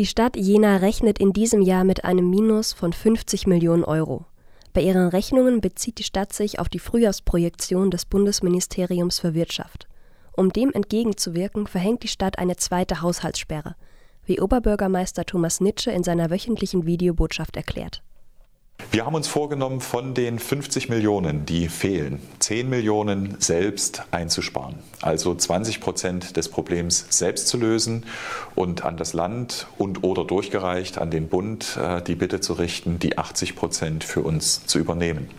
Die Stadt Jena rechnet in diesem Jahr mit einem Minus von 50 Millionen Euro. Bei ihren Rechnungen bezieht die Stadt sich auf die Frühjahrsprojektion des Bundesministeriums für Wirtschaft. Um dem entgegenzuwirken, verhängt die Stadt eine zweite Haushaltssperre, wie Oberbürgermeister Thomas Nitsche in seiner wöchentlichen Videobotschaft erklärt. Wir haben uns vorgenommen, von den 50 Millionen, die fehlen, 10 Millionen selbst einzusparen. Also 20 Prozent des Problems selbst zu lösen und an das Land und oder durchgereicht an den Bund äh, die Bitte zu richten, die 80 Prozent für uns zu übernehmen.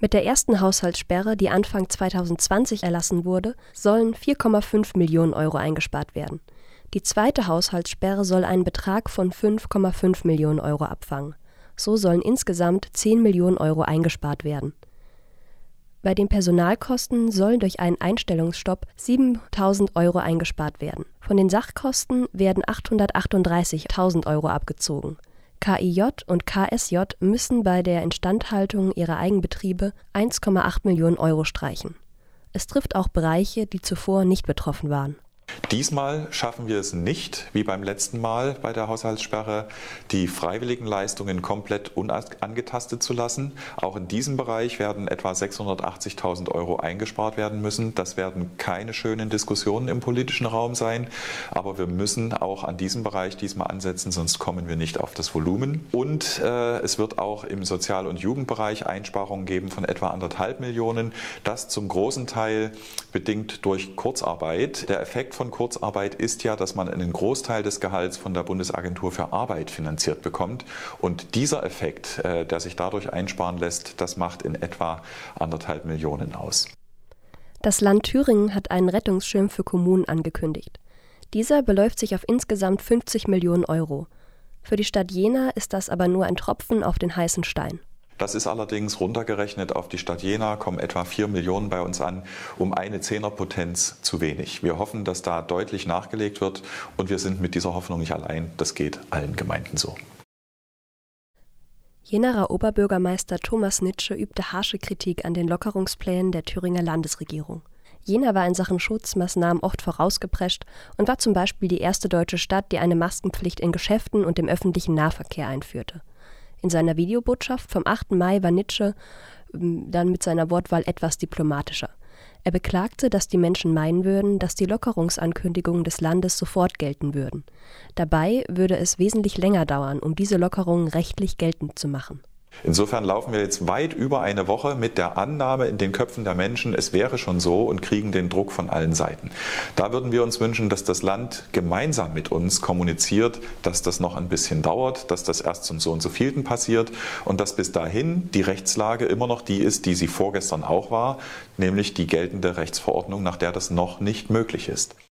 Mit der ersten Haushaltssperre, die Anfang 2020 erlassen wurde, sollen 4,5 Millionen Euro eingespart werden. Die zweite Haushaltssperre soll einen Betrag von 5,5 Millionen Euro abfangen. So sollen insgesamt 10 Millionen Euro eingespart werden. Bei den Personalkosten sollen durch einen Einstellungsstopp 7000 Euro eingespart werden. Von den Sachkosten werden 838.000 Euro abgezogen. KIJ und KSJ müssen bei der Instandhaltung ihrer Eigenbetriebe 1,8 Millionen Euro streichen. Es trifft auch Bereiche, die zuvor nicht betroffen waren. Diesmal schaffen wir es nicht, wie beim letzten Mal bei der Haushaltssperre, die freiwilligen Leistungen komplett unangetastet zu lassen. Auch in diesem Bereich werden etwa 680.000 Euro eingespart werden müssen. Das werden keine schönen Diskussionen im politischen Raum sein, aber wir müssen auch an diesem Bereich diesmal ansetzen, sonst kommen wir nicht auf das Volumen. Und äh, es wird auch im Sozial- und Jugendbereich Einsparungen geben von etwa anderthalb Millionen. Das zum großen Teil bedingt durch Kurzarbeit. Der Effekt von Kurzarbeit ist ja, dass man einen Großteil des Gehalts von der Bundesagentur für Arbeit finanziert bekommt. Und dieser Effekt, äh, der sich dadurch einsparen lässt, das macht in etwa anderthalb Millionen aus. Das Land Thüringen hat einen Rettungsschirm für Kommunen angekündigt. Dieser beläuft sich auf insgesamt 50 Millionen Euro. Für die Stadt Jena ist das aber nur ein Tropfen auf den heißen Stein. Das ist allerdings runtergerechnet auf die Stadt Jena, kommen etwa 4 Millionen bei uns an, um eine Zehnerpotenz zu wenig. Wir hoffen, dass da deutlich nachgelegt wird und wir sind mit dieser Hoffnung nicht allein. Das geht allen Gemeinden so. Jenerer Oberbürgermeister Thomas Nitsche übte harsche Kritik an den Lockerungsplänen der Thüringer Landesregierung. Jena war in Sachen Schutzmaßnahmen oft vorausgeprescht und war zum Beispiel die erste deutsche Stadt, die eine Maskenpflicht in Geschäften und im öffentlichen Nahverkehr einführte. In seiner Videobotschaft vom 8. Mai war Nietzsche ähm, dann mit seiner Wortwahl etwas diplomatischer. Er beklagte, dass die Menschen meinen würden, dass die Lockerungsankündigungen des Landes sofort gelten würden. Dabei würde es wesentlich länger dauern, um diese Lockerungen rechtlich geltend zu machen. Insofern laufen wir jetzt weit über eine Woche mit der Annahme in den Köpfen der Menschen, es wäre schon so und kriegen den Druck von allen Seiten. Da würden wir uns wünschen, dass das Land gemeinsam mit uns kommuniziert, dass das noch ein bisschen dauert, dass das erst zum so und so vielten passiert und dass bis dahin die Rechtslage immer noch die ist, die sie vorgestern auch war, nämlich die geltende Rechtsverordnung, nach der das noch nicht möglich ist.